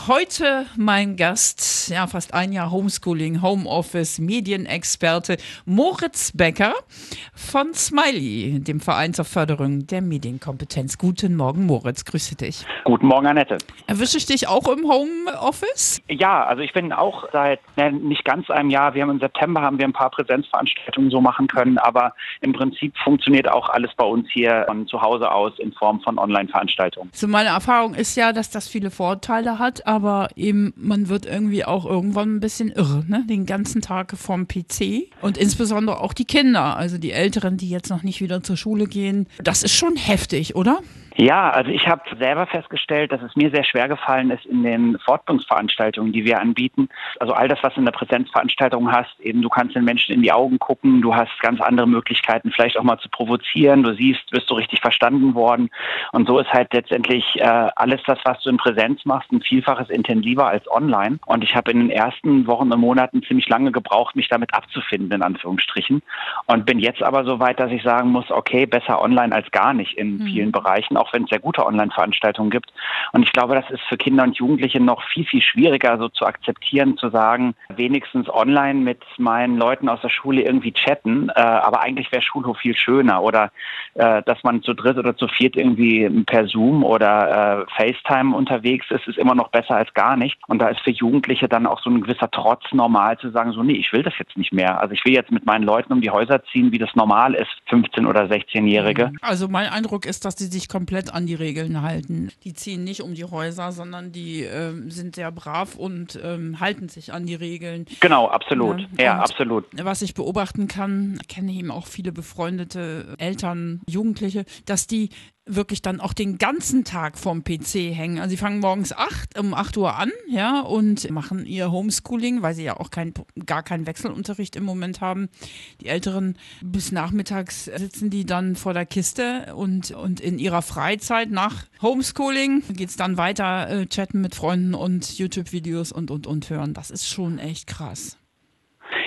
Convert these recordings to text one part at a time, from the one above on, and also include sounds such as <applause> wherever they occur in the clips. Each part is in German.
Heute mein Gast, ja, fast ein Jahr Homeschooling, Homeoffice, Medienexperte Moritz Becker von Smiley, dem Verein zur Förderung der Medienkompetenz. Guten Morgen, Moritz, grüße dich. Guten Morgen, Annette. Erwische ich dich auch im Homeoffice? Ja, also ich bin auch seit ne, nicht ganz einem Jahr, wir haben im September haben wir ein paar Präsenzveranstaltungen so machen können, aber im Prinzip funktioniert auch alles bei uns hier von zu Hause aus in Form von Online-Veranstaltungen. So meine Erfahrung ist ja, dass das viele Vorteile hat, aber eben man wird irgendwie auch irgendwann ein bisschen irre, ne? Den ganzen Tag vorm PC und insbesondere auch die Kinder, also die Älteren, die jetzt noch nicht wieder zur Schule gehen. Das ist schon heftig, oder? Ja, also ich habe selber festgestellt, dass es mir sehr schwer gefallen ist in den Fortbildungsveranstaltungen, die wir anbieten. Also all das, was du in der Präsenzveranstaltung hast, eben du kannst den Menschen in die Augen gucken, du hast ganz andere Möglichkeiten, vielleicht auch mal zu provozieren. Du siehst, bist du richtig verstanden worden. Und so ist halt letztendlich äh, alles das, was du in Präsenz machst, ein Vielfaches intensiver als online. Und ich habe in den ersten Wochen und Monaten ziemlich lange gebraucht, mich damit abzufinden, in Anführungsstrichen. Und bin jetzt aber so weit, dass ich sagen muss, okay, besser online als gar nicht in mhm. vielen Bereichen auch wenn es sehr gute Online-Veranstaltungen gibt. Und ich glaube, das ist für Kinder und Jugendliche noch viel, viel schwieriger, so zu akzeptieren, zu sagen, wenigstens online mit meinen Leuten aus der Schule irgendwie chatten, äh, aber eigentlich wäre Schulhof viel schöner oder äh, dass man zu dritt oder zu viert irgendwie per Zoom oder äh, FaceTime unterwegs ist, ist immer noch besser als gar nicht. Und da ist für Jugendliche dann auch so ein gewisser Trotz normal zu sagen, so nee, ich will das jetzt nicht mehr. Also ich will jetzt mit meinen Leuten um die Häuser ziehen, wie das normal ist, 15 oder 16-Jährige. Also mein Eindruck ist, dass die sich komplett komplett an die Regeln halten. Die ziehen nicht um die Häuser, sondern die äh, sind sehr brav und ähm, halten sich an die Regeln. Genau, absolut. Ja, ja absolut. Was ich beobachten kann, kenne eben auch viele befreundete Eltern, Jugendliche, dass die wirklich dann auch den ganzen Tag vorm PC hängen. Also sie fangen morgens acht, um 8 Uhr an, ja, und machen ihr Homeschooling, weil sie ja auch kein, gar keinen Wechselunterricht im Moment haben. Die Älteren bis nachmittags sitzen die dann vor der Kiste und, und in ihrer Freizeit nach Homeschooling geht es dann weiter, äh, chatten mit Freunden und YouTube-Videos und, und, und hören. Das ist schon echt krass.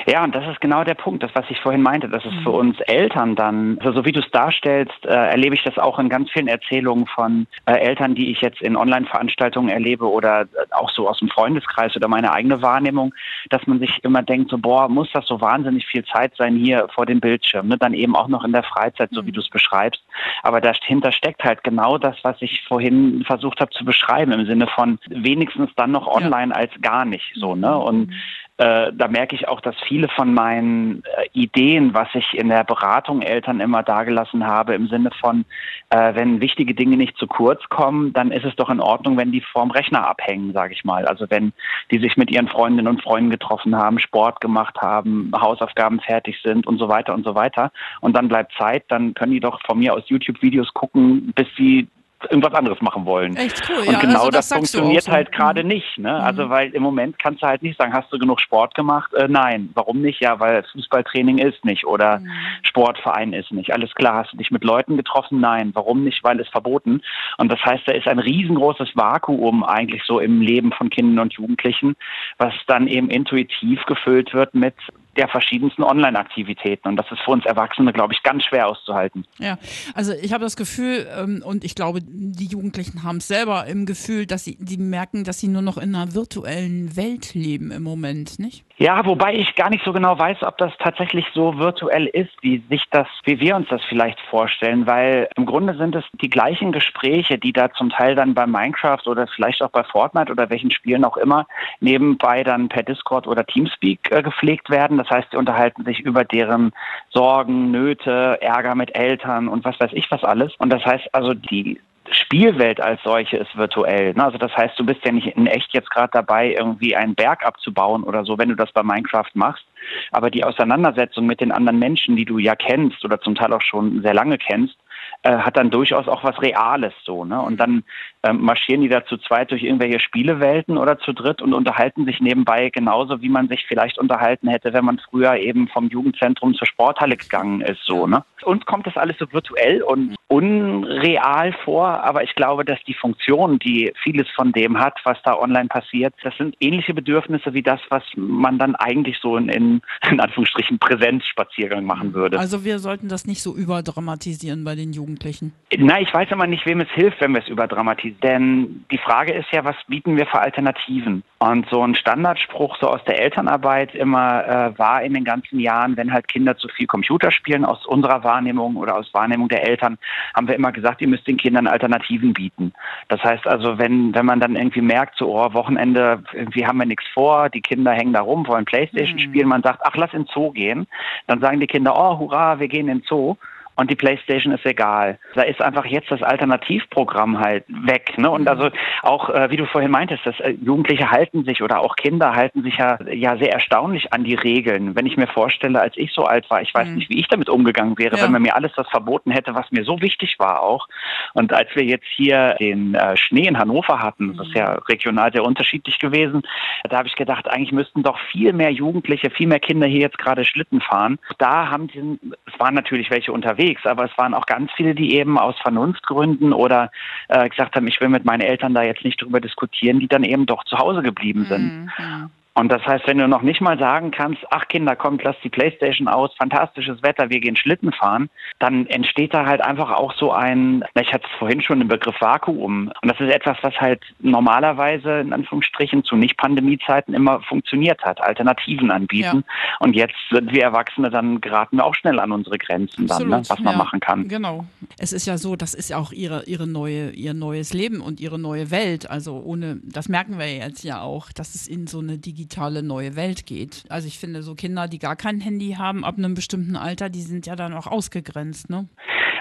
Ja, und das ist genau der Punkt, das, was ich vorhin meinte, dass es für mhm. uns Eltern dann, also so wie du es darstellst, äh, erlebe ich das auch in ganz vielen Erzählungen von äh, Eltern, die ich jetzt in Online-Veranstaltungen erlebe oder äh, auch so aus dem Freundeskreis oder meine eigene Wahrnehmung, dass man sich immer denkt, so, boah, muss das so wahnsinnig viel Zeit sein hier vor dem Bildschirm, ne? dann eben auch noch in der Freizeit, so wie mhm. du es beschreibst. Aber dahinter steckt halt genau das, was ich vorhin versucht habe zu beschreiben, im Sinne von wenigstens dann noch online ja. als gar nicht so, ne? Mhm. Und äh, da merke ich auch, dass viele von meinen äh, Ideen, was ich in der Beratung Eltern immer dargelassen habe, im Sinne von, äh, wenn wichtige Dinge nicht zu kurz kommen, dann ist es doch in Ordnung, wenn die vorm Rechner abhängen, sage ich mal. Also wenn die sich mit ihren Freundinnen und Freunden getroffen haben, Sport gemacht haben, Hausaufgaben fertig sind und so weiter und so weiter. Und dann bleibt Zeit, dann können die doch von mir aus YouTube-Videos gucken, bis sie irgendwas anderes machen wollen. Echt cool, Und ja, genau also das, das funktioniert so. halt gerade mhm. nicht. Ne? Also mhm. weil im Moment kannst du halt nicht sagen, hast du genug Sport gemacht? Äh, nein. Warum nicht? Ja, weil Fußballtraining ist nicht oder mhm. Sportverein ist nicht. Alles klar, hast du dich mit Leuten getroffen? Nein. Warum nicht? Weil es verboten. Und das heißt, da ist ein riesengroßes Vakuum eigentlich so im Leben von Kindern und Jugendlichen, was dann eben intuitiv gefüllt wird mit der verschiedensten Online-Aktivitäten. Und das ist für uns Erwachsene, glaube ich, ganz schwer auszuhalten. Ja, also ich habe das Gefühl, ähm, und ich glaube, die Jugendlichen haben es selber im Gefühl, dass sie die merken, dass sie nur noch in einer virtuellen Welt leben im Moment, nicht? Ja, wobei ich gar nicht so genau weiß, ob das tatsächlich so virtuell ist, wie sich das, wie wir uns das vielleicht vorstellen, weil im Grunde sind es die gleichen Gespräche, die da zum Teil dann bei Minecraft oder vielleicht auch bei Fortnite oder welchen Spielen auch immer nebenbei dann per Discord oder Teamspeak äh, gepflegt werden. Das heißt, sie unterhalten sich über deren Sorgen, Nöte, Ärger mit Eltern und was weiß ich was alles. Und das heißt also, die Spielwelt als solche ist virtuell. Ne? Also das heißt, du bist ja nicht in echt jetzt gerade dabei, irgendwie einen Berg abzubauen oder so, wenn du das bei Minecraft machst. Aber die Auseinandersetzung mit den anderen Menschen, die du ja kennst oder zum Teil auch schon sehr lange kennst, äh, hat dann durchaus auch was Reales so. Ne? Und dann ähm, marschieren die da zu zweit durch irgendwelche Spielewelten oder zu dritt und unterhalten sich nebenbei genauso, wie man sich vielleicht unterhalten hätte, wenn man früher eben vom Jugendzentrum zur Sporthalle gegangen ist. So, ne? Uns kommt das alles so virtuell und unreal vor, aber ich glaube, dass die Funktion, die vieles von dem hat, was da online passiert, das sind ähnliche Bedürfnisse wie das, was man dann eigentlich so in, in, in Anführungsstrichen Präsenzspaziergang machen würde. Also wir sollten das nicht so überdramatisieren bei den Jugendlichen? Na, ich weiß immer nicht, wem es hilft, wenn wir es überdramatisieren. Denn die Frage ist ja, was bieten wir für Alternativen? Und so ein Standardspruch so aus der Elternarbeit immer äh, war in den ganzen Jahren, wenn halt Kinder zu viel Computer spielen, aus unserer Wahrnehmung oder aus Wahrnehmung der Eltern, haben wir immer gesagt, ihr müsst den Kindern Alternativen bieten. Das heißt also, wenn, wenn man dann irgendwie merkt, so, oh, Wochenende, irgendwie haben wir nichts vor, die Kinder hängen da rum, wollen Playstation mhm. spielen, man sagt, ach, lass in den Zoo gehen, dann sagen die Kinder, oh, hurra, wir gehen in den Zoo und die PlayStation ist egal. Da ist einfach jetzt das Alternativprogramm halt weg. Ne? Und mhm. also auch, äh, wie du vorhin meintest, dass äh, Jugendliche halten sich oder auch Kinder halten sich ja, ja sehr erstaunlich an die Regeln. Wenn ich mir vorstelle, als ich so alt war, ich weiß mhm. nicht, wie ich damit umgegangen wäre, ja. wenn man mir alles das verboten hätte, was mir so wichtig war auch. Und als wir jetzt hier den äh, Schnee in Hannover hatten, mhm. das ist ja regional sehr unterschiedlich gewesen, da habe ich gedacht, eigentlich müssten doch viel mehr Jugendliche, viel mehr Kinder hier jetzt gerade Schlitten fahren. Da haben die, es waren natürlich welche unterwegs, unterwegs, aber es waren auch ganz viele, die eben aus Vernunftgründen oder äh, gesagt haben, ich will mit meinen Eltern da jetzt nicht drüber diskutieren, die dann eben doch zu Hause geblieben sind. Mhm. Und das heißt, wenn du noch nicht mal sagen kannst, ach Kinder, kommt, lass die Playstation aus, fantastisches Wetter, wir gehen Schlitten fahren, dann entsteht da halt einfach auch so ein, ich hatte es vorhin schon den Begriff Vakuum. Und das ist etwas, was halt normalerweise in Anführungsstrichen zu Nicht-Pandemie-Zeiten immer funktioniert hat, Alternativen anbieten. Ja. Und jetzt sind wir Erwachsene, dann geraten wir auch schnell an unsere Grenzen dann, ne, was man ja, machen kann. Genau. Es ist ja so, das ist ja auch ihre, ihre neue, ihr neues Leben und ihre neue Welt. Also ohne, das merken wir jetzt ja auch, dass es in so eine digitale digitale neue Welt geht. Also ich finde, so Kinder, die gar kein Handy haben ab einem bestimmten Alter, die sind ja dann auch ausgegrenzt, ne?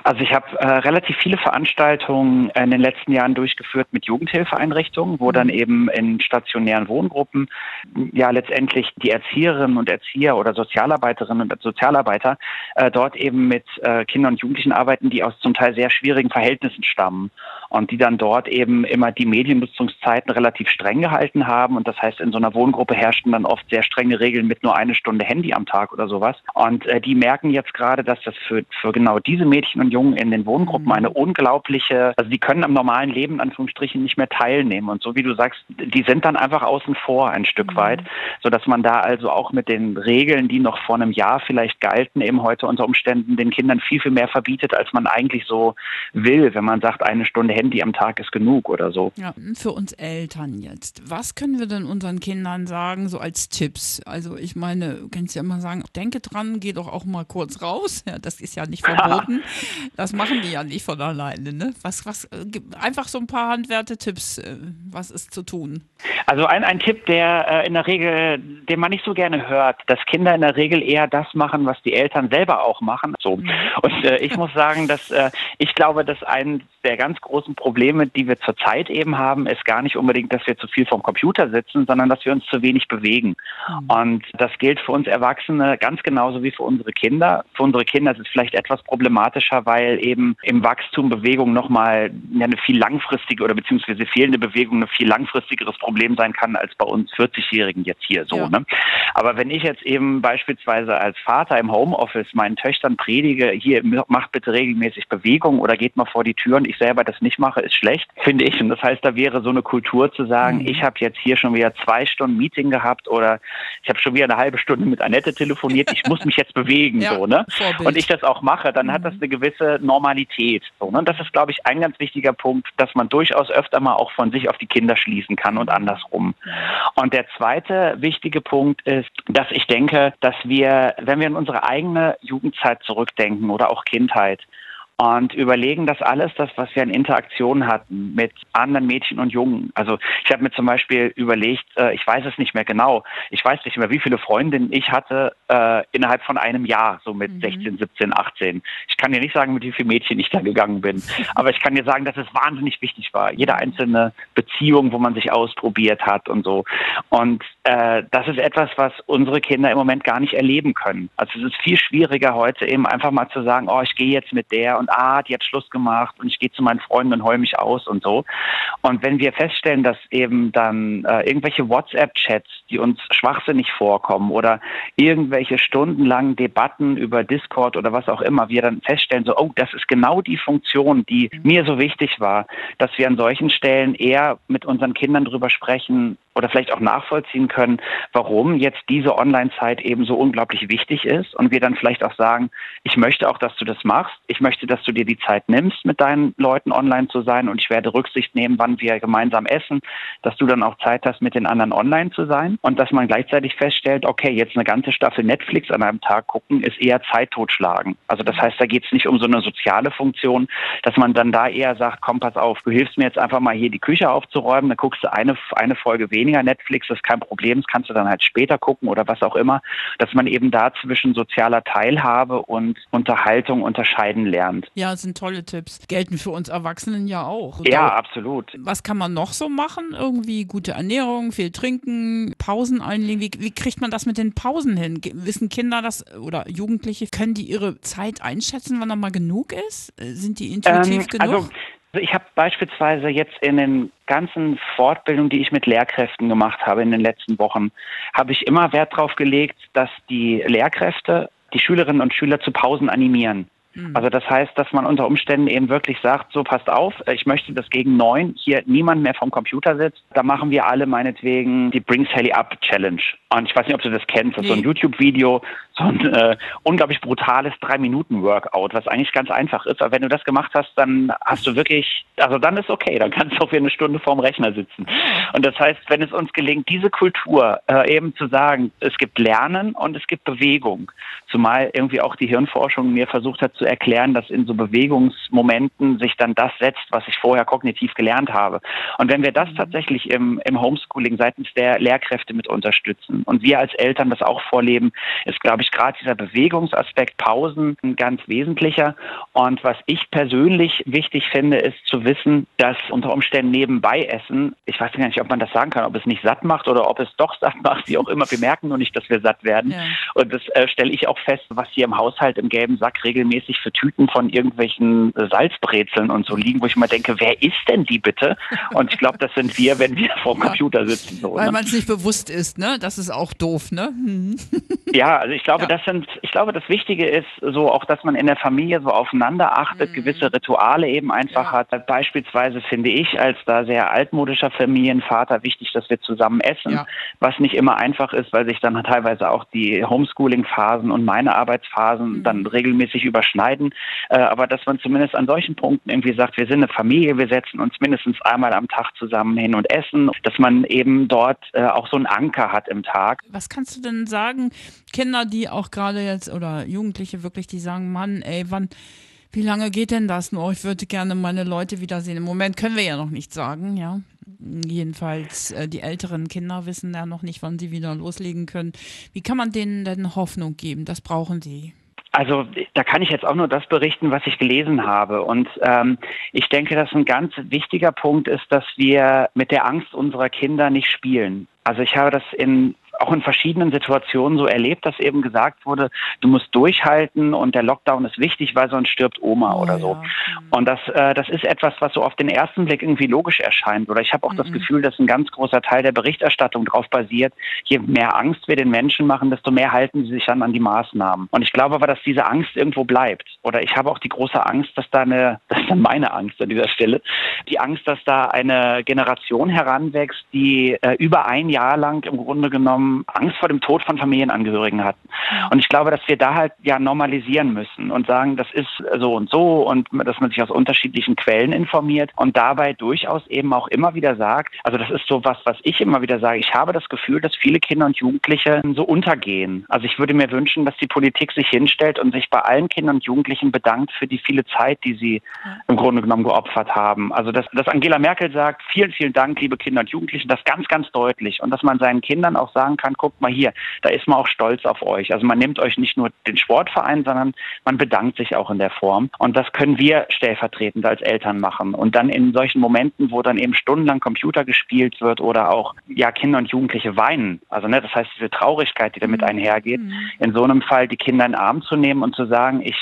Also ich habe äh, relativ viele Veranstaltungen in den letzten Jahren durchgeführt mit Jugendhilfeeinrichtungen, wo dann mhm. eben in stationären Wohngruppen ja letztendlich die Erzieherinnen und Erzieher oder Sozialarbeiterinnen und Sozialarbeiter äh, dort eben mit äh, Kindern und Jugendlichen arbeiten, die aus zum Teil sehr schwierigen Verhältnissen stammen und die dann dort eben immer die Mediennutzungszeiten relativ streng gehalten haben. Und das heißt, in so einer Wohngruppe herrschten dann oft sehr strenge Regeln mit nur eine Stunde Handy am Tag oder sowas. Und äh, die merken jetzt gerade, dass das für, für genau diese Mädchen und Jungen in den Wohngruppen eine mhm. unglaubliche, also die können am normalen Leben in Anführungsstrichen nicht mehr teilnehmen. Und so wie du sagst, die sind dann einfach außen vor ein Stück mhm. weit, sodass man da also auch mit den Regeln, die noch vor einem Jahr vielleicht galten, eben heute unter Umständen den Kindern viel, viel mehr verbietet, als man eigentlich so will, wenn man sagt, eine Stunde Handy am Tag ist genug oder so. Ja, für uns Eltern jetzt. Was können wir denn unseren Kindern sagen, so als Tipps? Also ich meine, du kannst ja immer sagen, denke dran, geh doch auch mal kurz raus. <laughs> Ja, das ist ja nicht <laughs> verboten. Das machen die ja nicht von alleine. Ne? Was, was, äh, einfach so ein paar Handwerte-Tipps, äh, was ist zu tun? Also ein, ein Tipp, der äh, in der Regel, den man nicht so gerne hört, dass Kinder in der Regel eher das machen, was die Eltern selber auch machen. So. Mhm. Und äh, ich muss sagen, dass äh, ich glaube, dass ein der ganz großen Probleme, die wir zurzeit eben haben, ist gar nicht unbedingt, dass wir zu viel vom Computer sitzen, sondern dass wir uns zu wenig bewegen. Mhm. Und das gilt für uns Erwachsene ganz genauso wie für unsere Kinder. Für unsere Kinder ist es vielleicht etwas problematischer, weil eben im Wachstum Bewegung nochmal eine viel langfristige oder beziehungsweise fehlende Bewegung ein viel langfristigeres Problem sein kann als bei uns 40-Jährigen jetzt hier so. Ja. Ne? Aber wenn ich jetzt eben beispielsweise als Vater im Homeoffice meinen Töchtern predige, hier macht bitte regelmäßig Bewegung oder geht mal vor die Tür und ich selber das nicht mache, ist schlecht, finde ich. Und das heißt, da wäre so eine Kultur zu sagen, mhm. ich habe jetzt hier schon wieder zwei Stunden Meeting gehabt oder ich habe schon wieder eine halbe Stunde mit Annette telefoniert, ich muss mich jetzt bewegen, <laughs> ja, so, ne? Vorbild. Und ich das auch mache, dann mhm. hat das eine gewisse Normalität. So, ne? Und das ist, glaube ich, ein ganz wichtiger Punkt, dass man durchaus öfter mal auch von sich auf die Kinder schließen kann und andersrum. Und der zweite wichtige Punkt ist, dass ich denke, dass wir, wenn wir in unsere eigene Jugendzeit zurückdenken oder auch Kindheit, und überlegen das alles, das, was wir in Interaktion hatten mit anderen Mädchen und Jungen. Also ich habe mir zum Beispiel überlegt, äh, ich weiß es nicht mehr genau, ich weiß nicht mehr, wie viele Freundinnen ich hatte äh, innerhalb von einem Jahr, so mit mhm. 16, 17, 18. Ich kann dir nicht sagen, mit wie vielen Mädchen ich da gegangen bin, <laughs> aber ich kann dir sagen, dass es wahnsinnig wichtig war. Jede einzelne Beziehung, wo man sich ausprobiert hat und so. Und äh, das ist etwas, was unsere Kinder im Moment gar nicht erleben können. Also es ist viel schwieriger heute eben einfach mal zu sagen, oh, ich gehe jetzt mit der und und ah, die hat Schluss gemacht und ich gehe zu meinen Freunden und heul mich aus und so. Und wenn wir feststellen, dass eben dann äh, irgendwelche WhatsApp-Chats, die uns schwachsinnig vorkommen oder irgendwelche stundenlangen Debatten über Discord oder was auch immer, wir dann feststellen, so, oh, das ist genau die Funktion, die mir so wichtig war, dass wir an solchen Stellen eher mit unseren Kindern drüber sprechen, oder vielleicht auch nachvollziehen können, warum jetzt diese Online-Zeit eben so unglaublich wichtig ist und wir dann vielleicht auch sagen, ich möchte auch, dass du das machst. Ich möchte, dass du dir die Zeit nimmst, mit deinen Leuten online zu sein und ich werde Rücksicht nehmen, wann wir gemeinsam essen, dass du dann auch Zeit hast, mit den anderen online zu sein und dass man gleichzeitig feststellt, okay, jetzt eine ganze Staffel Netflix an einem Tag gucken, ist eher Zeit totschlagen. Also das heißt, da geht es nicht um so eine soziale Funktion, dass man dann da eher sagt, komm, pass auf, du hilfst mir jetzt einfach mal hier die Küche aufzuräumen, dann guckst du eine, eine Folge weniger Netflix, das ist kein Problem, das kannst du dann halt später gucken oder was auch immer, dass man eben da zwischen sozialer Teilhabe und Unterhaltung unterscheiden lernt. Ja, das sind tolle Tipps. Gelten für uns Erwachsenen ja auch. Ja, absolut. Was kann man noch so machen? Irgendwie gute Ernährung, viel trinken, Pausen einlegen. Wie, wie kriegt man das mit den Pausen hin? Wissen Kinder das oder Jugendliche, können die ihre Zeit einschätzen, wann da mal genug ist? Sind die intuitiv ähm, genug? Also ich habe beispielsweise jetzt in den ganzen Fortbildungen, die ich mit Lehrkräften gemacht habe in den letzten Wochen, habe ich immer Wert darauf gelegt, dass die Lehrkräfte die Schülerinnen und Schüler zu Pausen animieren. Mhm. Also das heißt, dass man unter Umständen eben wirklich sagt, so passt auf, ich möchte, dass gegen neun hier niemand mehr vom Computer sitzt. Da machen wir alle meinetwegen die Bring Sally Up Challenge. Und ich weiß nicht, ob du das kennst, das ist so ein YouTube-Video, so ein äh, unglaublich brutales Drei-Minuten-Workout, was eigentlich ganz einfach ist. Aber wenn du das gemacht hast, dann hast du wirklich, also dann ist okay, dann kannst du auch für eine Stunde vorm Rechner sitzen. Und das heißt, wenn es uns gelingt, diese Kultur äh, eben zu sagen, es gibt Lernen und es gibt Bewegung, zumal irgendwie auch die Hirnforschung mir versucht hat zu erklären, dass in so Bewegungsmomenten sich dann das setzt, was ich vorher kognitiv gelernt habe. Und wenn wir das mhm. tatsächlich im, im Homeschooling seitens der Lehrkräfte mit unterstützen und wir als Eltern das auch vorleben, ist, glaube ich, gerade dieser Bewegungsaspekt Pausen ein ganz wesentlicher. Und was ich persönlich wichtig finde, ist zu wissen, dass unter Umständen nebenbei Essen, ich weiß gar nicht, ob man das sagen kann, ob es nicht satt macht oder ob es doch satt macht, wie auch immer. Wir merken nur nicht, dass wir satt werden. Ja. Und das äh, stelle ich auch fest, was hier im Haushalt im gelben Sack regelmäßig sich für Tüten von irgendwelchen Salzbrezeln und so liegen, wo ich mal denke, wer ist denn die bitte? Und ich glaube, das sind wir, wenn wir vor dem ja, Computer sitzen. So, weil ne? man es nicht bewusst ist, ne? Das ist auch doof, ne? <laughs> Ja, also ich glaube, ja. das sind, ich glaube, das Wichtige ist so auch, dass man in der Familie so aufeinander achtet, mhm. gewisse Rituale eben einfach ja. hat. Beispielsweise finde ich als da sehr altmodischer Familienvater wichtig, dass wir zusammen essen, was nicht immer einfach ist, weil sich dann teilweise auch die Homeschooling-Phasen und meine Arbeitsphasen mhm. dann regelmäßig überschneiden entscheiden, äh, aber dass man zumindest an solchen Punkten irgendwie sagt, wir sind eine Familie, wir setzen uns mindestens einmal am Tag zusammen hin und essen, dass man eben dort äh, auch so einen Anker hat im Tag. Was kannst du denn sagen, Kinder, die auch gerade jetzt oder Jugendliche wirklich, die sagen, Mann, ey, wann wie lange geht denn das noch? Ich würde gerne meine Leute wiedersehen. Im Moment können wir ja noch nicht sagen, ja. Jedenfalls äh, die älteren Kinder wissen ja noch nicht, wann sie wieder loslegen können. Wie kann man denen denn Hoffnung geben? Das brauchen sie. Also da kann ich jetzt auch nur das berichten, was ich gelesen habe. Und ähm, ich denke, dass ein ganz wichtiger Punkt ist, dass wir mit der Angst unserer Kinder nicht spielen. Also ich habe das in auch in verschiedenen Situationen so erlebt, dass eben gesagt wurde, du musst durchhalten und der Lockdown ist wichtig, weil sonst stirbt Oma oder so. Ja. Und das, äh, das ist etwas, was so auf den ersten Blick irgendwie logisch erscheint. Oder ich habe auch mhm. das Gefühl, dass ein ganz großer Teil der Berichterstattung darauf basiert, je mehr Angst wir den Menschen machen, desto mehr halten sie sich dann an die Maßnahmen. Und ich glaube aber, dass diese Angst irgendwo bleibt. Oder ich habe auch die große Angst, dass da eine, <laughs> das ist dann meine Angst an dieser Stelle, die Angst, dass da eine Generation heranwächst, die äh, über ein Jahr lang im Grunde genommen Angst vor dem Tod von Familienangehörigen hatten. Und ich glaube, dass wir da halt ja normalisieren müssen und sagen, das ist so und so und dass man sich aus unterschiedlichen Quellen informiert und dabei durchaus eben auch immer wieder sagt, also das ist so was, was ich immer wieder sage, ich habe das Gefühl, dass viele Kinder und Jugendliche so untergehen. Also ich würde mir wünschen, dass die Politik sich hinstellt und sich bei allen Kindern und Jugendlichen bedankt für die viele Zeit, die sie im Grunde genommen geopfert haben. Also dass, dass Angela Merkel sagt, vielen, vielen Dank, liebe Kinder und Jugendliche, das ganz, ganz deutlich und dass man seinen Kindern auch sagen kann, guckt mal hier, da ist man auch stolz auf euch. Also man nimmt euch nicht nur den Sportverein, sondern man bedankt sich auch in der Form. Und das können wir stellvertretend als Eltern machen. Und dann in solchen Momenten, wo dann eben stundenlang Computer gespielt wird oder auch ja Kinder und Jugendliche weinen, also ne, das heißt diese Traurigkeit, die damit mhm. einhergeht, mhm. in so einem Fall die Kinder in den Arm zu nehmen und zu sagen, ich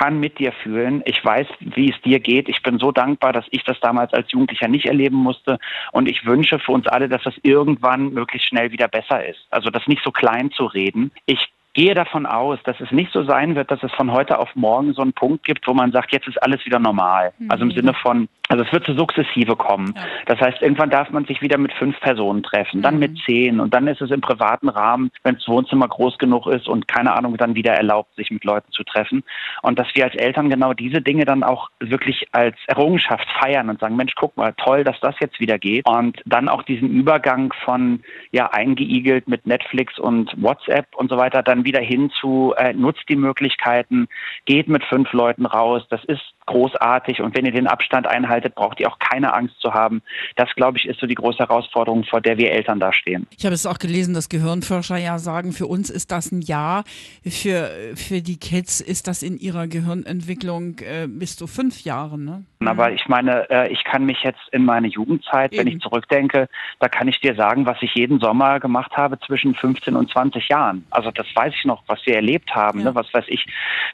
kann mit dir fühlen. Ich weiß, wie es dir geht. Ich bin so dankbar, dass ich das damals als Jugendlicher nicht erleben musste. Und ich wünsche für uns alle, dass das irgendwann möglichst schnell wieder besser ist. Also das nicht so klein zu reden. Ich gehe davon aus, dass es nicht so sein wird, dass es von heute auf morgen so einen Punkt gibt, wo man sagt, jetzt ist alles wieder normal. Mhm. Also im Sinne von, also es wird zu sukzessive kommen. Ja. Das heißt, irgendwann darf man sich wieder mit fünf Personen treffen, dann mhm. mit zehn und dann ist es im privaten Rahmen, wenn das Wohnzimmer groß genug ist und keine Ahnung, dann wieder erlaubt, sich mit Leuten zu treffen. Und dass wir als Eltern genau diese Dinge dann auch wirklich als Errungenschaft feiern und sagen, Mensch, guck mal, toll, dass das jetzt wieder geht. Und dann auch diesen Übergang von ja eingeigelt mit Netflix und WhatsApp und so weiter, dann wieder hin zu äh, nutzt die Möglichkeiten, geht mit fünf Leuten raus. Das ist großartig und wenn ihr den Abstand einhaltet, braucht ihr auch keine Angst zu haben. Das, glaube ich, ist so die große Herausforderung, vor der wir Eltern da stehen. Ich habe es auch gelesen, dass Gehirnforscher ja sagen, für uns ist das ein Jahr, für, für die Kids ist das in ihrer Gehirnentwicklung äh, bis zu fünf Jahre. Ne? Aber ich meine, äh, ich kann mich jetzt in meine Jugendzeit, Eben. wenn ich zurückdenke, da kann ich dir sagen, was ich jeden Sommer gemacht habe zwischen 15 und 20 Jahren. Also das weiß ich noch, was wir erlebt haben, ja. ne? was weiß ich,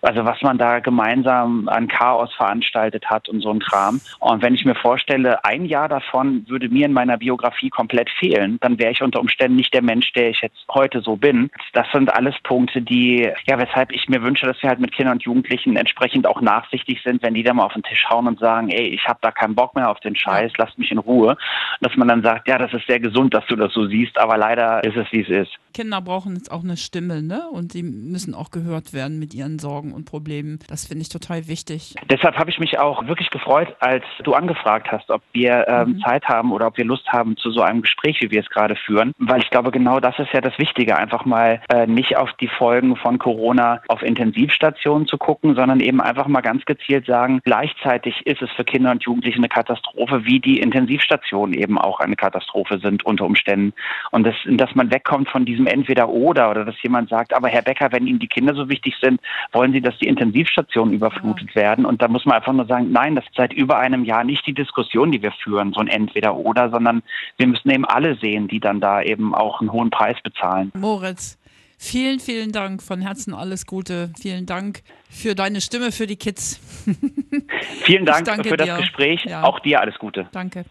also was man da gemeinsam an Chaos veranstaltet hat und so ein Kram. Und wenn ich mir vorstelle, ein Jahr davon würde mir in meiner Biografie komplett fehlen, dann wäre ich unter Umständen nicht der Mensch, der ich jetzt heute so bin. Das sind alles Punkte, die, ja, weshalb ich mir wünsche, dass wir halt mit Kindern und Jugendlichen entsprechend auch nachsichtig sind, wenn die da mal auf den Tisch hauen und sagen, ey, ich habe da keinen Bock mehr auf den Scheiß, lasst mich in Ruhe. Dass man dann sagt, ja, das ist sehr gesund, dass du das so siehst, aber leider ist es, wie es ist. Kinder brauchen jetzt auch eine Stimme, ne? Und die müssen auch gehört werden mit ihren Sorgen und Problemen. Das finde ich total wichtig. Deshalb habe ich mich auch wirklich gefreut, als du angefragt hast, ob wir ähm, mhm. Zeit haben oder ob wir Lust haben zu so einem Gespräch, wie wir es gerade führen. Weil ich glaube, genau das ist ja das Wichtige, einfach mal äh, nicht auf die Folgen von Corona auf Intensivstationen zu gucken, sondern eben einfach mal ganz gezielt sagen, gleichzeitig ist es für Kinder und Jugendliche eine Katastrophe, wie die Intensivstationen eben auch eine Katastrophe sind unter Umständen. Und das, dass man wegkommt von diesem Entweder-Oder oder dass jemand sagt, aber Herr Becker, wenn Ihnen die Kinder so wichtig sind, wollen Sie, dass die Intensivstationen überflutet ja. werden? Und da muss man einfach nur sagen, nein, das ist seit über einem Jahr nicht die Diskussion, die wir führen, so ein Entweder-Oder, sondern wir müssen eben alle sehen, die dann da eben auch einen hohen Preis bezahlen. Moritz, Vielen, vielen Dank. Von Herzen alles Gute. Vielen Dank für deine Stimme für die Kids. <laughs> vielen Dank für das dir. Gespräch. Ja. Auch dir alles Gute. Danke.